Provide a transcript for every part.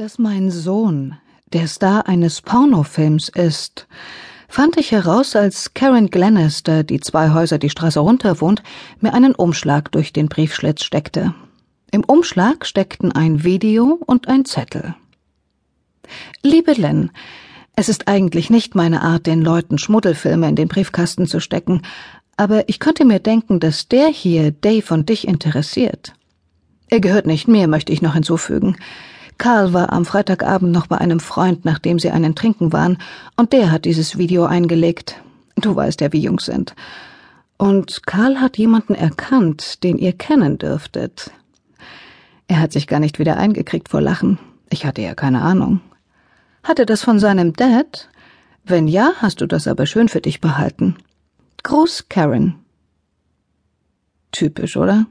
Dass mein Sohn der Star eines Pornofilms ist, fand ich heraus, als Karen Glenister, die zwei Häuser die Straße runter wohnt, mir einen Umschlag durch den Briefschlitz steckte. Im Umschlag steckten ein Video und ein Zettel. Liebe Len, es ist eigentlich nicht meine Art, den Leuten Schmuddelfilme in den Briefkasten zu stecken, aber ich könnte mir denken, dass der hier Dave und dich interessiert. Er gehört nicht mir, möchte ich noch hinzufügen. Karl war am Freitagabend noch bei einem Freund, nachdem sie einen trinken waren, und der hat dieses Video eingelegt. Du weißt ja, wie Jungs sind. Und Karl hat jemanden erkannt, den ihr kennen dürftet. Er hat sich gar nicht wieder eingekriegt vor Lachen. Ich hatte ja keine Ahnung. Hat er das von seinem Dad? Wenn ja, hast du das aber schön für dich behalten. Gruß, Karen. Typisch, oder?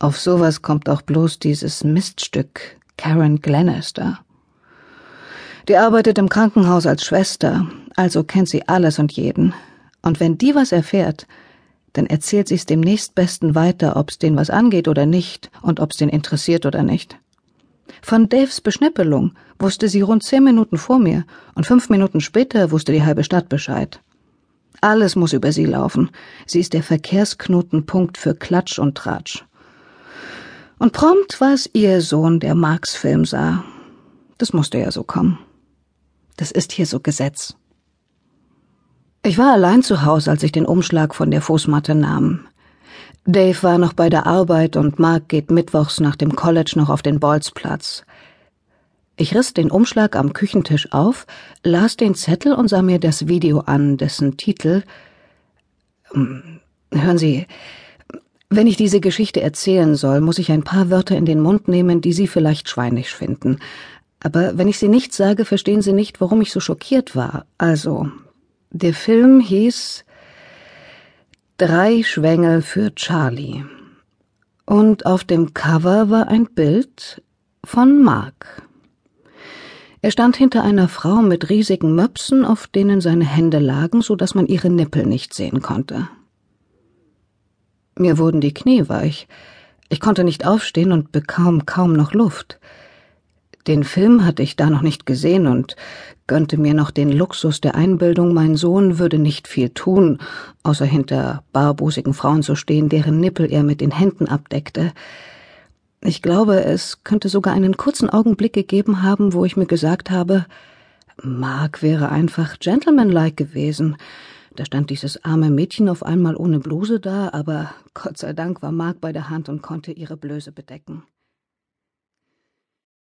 Auf sowas kommt auch bloß dieses Miststück Karen Glenister. Die arbeitet im Krankenhaus als Schwester, also kennt sie alles und jeden. Und wenn die was erfährt, dann erzählt sie's dem nächstbesten weiter, ob's den was angeht oder nicht und ob's den interessiert oder nicht. Von Daves Beschnippelung wusste sie rund zehn Minuten vor mir und fünf Minuten später wusste die halbe Stadt Bescheid. Alles muss über sie laufen. Sie ist der Verkehrsknotenpunkt für Klatsch und Tratsch. Und prompt war es ihr Sohn, der Marks Film sah. Das musste ja so kommen. Das ist hier so Gesetz. Ich war allein zu Hause, als ich den Umschlag von der Fußmatte nahm. Dave war noch bei der Arbeit und Mark geht mittwochs nach dem College noch auf den Bolzplatz. Ich riss den Umschlag am Küchentisch auf, las den Zettel und sah mir das Video an, dessen Titel hm, Hören Sie, wenn ich diese Geschichte erzählen soll, muss ich ein paar Wörter in den Mund nehmen, die Sie vielleicht schweinisch finden. Aber wenn ich sie nicht sage, verstehen Sie nicht, warum ich so schockiert war. Also, der Film hieß Drei Schwängel für Charlie. Und auf dem Cover war ein Bild von Mark. Er stand hinter einer Frau mit riesigen Möpsen, auf denen seine Hände lagen, so dass man ihre Nippel nicht sehen konnte. Mir wurden die Knie weich. Ich konnte nicht aufstehen und bekam kaum noch Luft. Den Film hatte ich da noch nicht gesehen und gönnte mir noch den Luxus der Einbildung, mein Sohn würde nicht viel tun, außer hinter barbusigen Frauen zu stehen, deren Nippel er mit den Händen abdeckte. Ich glaube, es könnte sogar einen kurzen Augenblick gegeben haben, wo ich mir gesagt habe, Mark wäre einfach gentlemanlike gewesen, da stand dieses arme Mädchen auf einmal ohne Bluse da, aber Gott sei Dank war Mark bei der Hand und konnte ihre Blöße bedecken.